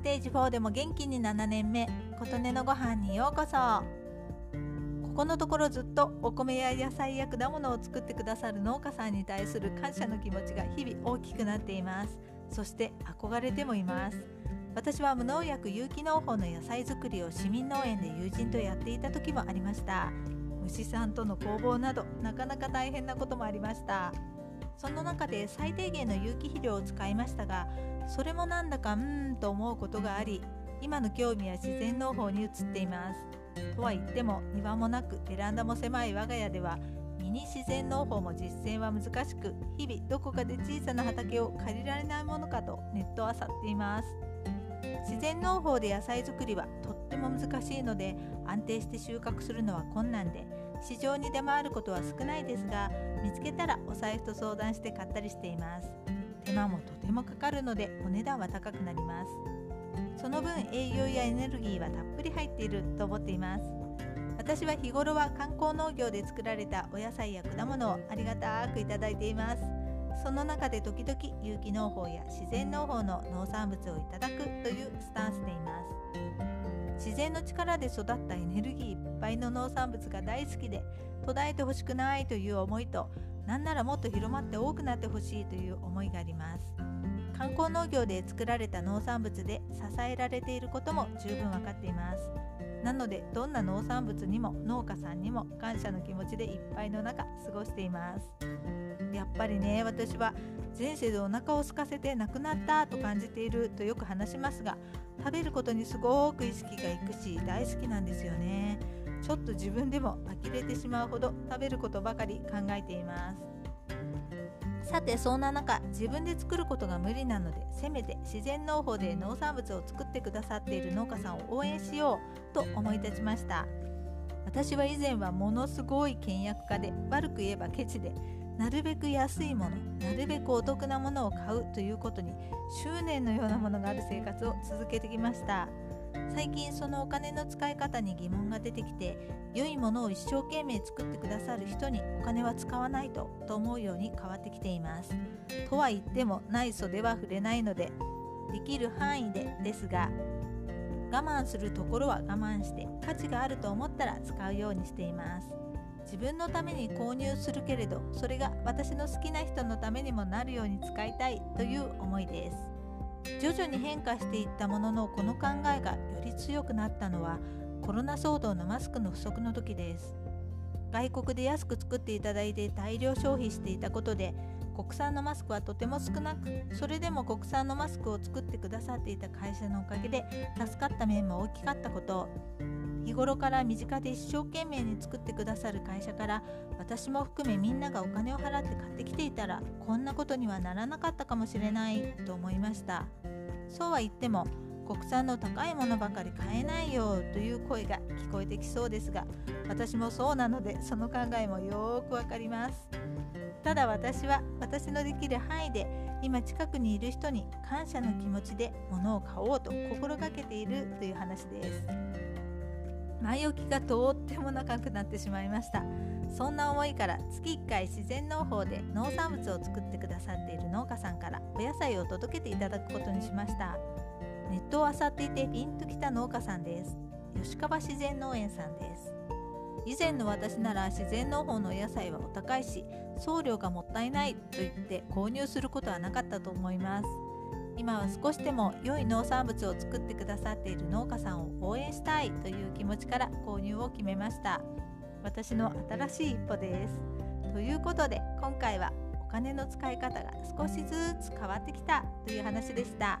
ステージ4でも元気に7年目琴音のご飯にようこそ。ここのところずっとお米や野菜や果物を作ってくださる農家さんに対する感謝の気持ちが日々大きくなっています。そして憧れてもいます。私は無農薬有機農法の野菜作りを市民農園で友人とやっていた時もありました。虫さんとの攻防などなかなか大変なこともありました。その中で最低限の有機肥料を使いましたがそれもなんだかうーんと思うことがあり今の興味は自然農法に移っています。とは言っても庭もなくベランダも狭い我が家ではミニ自然農法も実践は難しく日々どこかで小さな畑を借りられないものかとネットを漁っています。自然農法で野菜作りはとっても難しいので安定して収穫するのは困難で市場に出回ることは少ないですが見つけたらお財布と相談して買ったりしています。手間もとてもかかるのでお値段は高くなります。その分栄養やエネルギーはたっぷり入っていると思っています。私は日頃は観光農業で作られたお野菜や果物をありがたくいただいています。その中で時々有機農法や自然農法の農産物をいただくというスタンスでいます。自然の力で育ったエネルギーいっぱいの農産物が大好きで途絶えてほしくないという思いとなんならもっと広まって多くなってほしいという思いがあります。観光農業で作られた農産物で支えられていることも十分分かっています。なのでどんな農産物にも農家さんにも感謝の気持ちでいっぱいの中過ごしています。やっぱりね私は前世でお腹を空かせて亡くなったと感じているとよく話しますが食べることにすごく意識がいくし大好きなんですよね。ちょっと自分でも呆れてしまうほど食べることばかり考えています。さてそんな中自分で作ることが無理なのでせめて自然農法で農産物を作ってくださっている農家さんを応援しようと思い立ちました。私は以前はものすごい倹約家で悪く言えばケチでなるべく安いものなるべくお得なものを買うということに執念のようなものがある生活を続けてきました。最近そのお金の使い方に疑問が出てきて良いものを一生懸命作ってくださる人にお金は使わないとと思うように変わってきています。とは言ってもない袖は触れないのでできる範囲でですが我慢するところは我慢して価値があると思ったら使うようにしています。自分のために購入するけれどそれが私の好きな人のためにもなるように使いたいという思いです。徐々に変化していったもののこの考えがより強くなったのはコロナ騒動のマスクの不足の時です。外国で安く作っていただいて大量消費していたことで国産のマスクはとても少なくそれでも国産のマスクを作ってくださっていた会社のおかげで助かった面も大きかったこと日頃から身近で一生懸命に作ってくださる会社から私も含めみんながお金を払って買ってきていたらこんなことにはならなかったかもしれないと思いました。そうは言っても国産の高いものばかり買えないよという声が聞こえてきそうですが私もそうなのでその考えもよーくわかります。ただ私は私のできる範囲で今近くにいる人に感謝の気持ちで物を買おうと心がけているという話です。前置きがとっても長くなってしまいました。そんな思いから月1回自然農法で農産物を作ってくださっている農家さんからお野菜を届けていただくことにしました。ネットを漁っていてピンときた農家さんです。吉川自然農園さんです。以前の私なら自然農法のお野菜はお高いし送料がもったいないと言って購入することはなかったと思います。今は少しでも良い農産物を作ってくださっている農家さんを応援したいという気持ちから購入を決めました。私の新しい一歩です。ということで今回はお金の使い方が少しずつ変わってきたという話でした。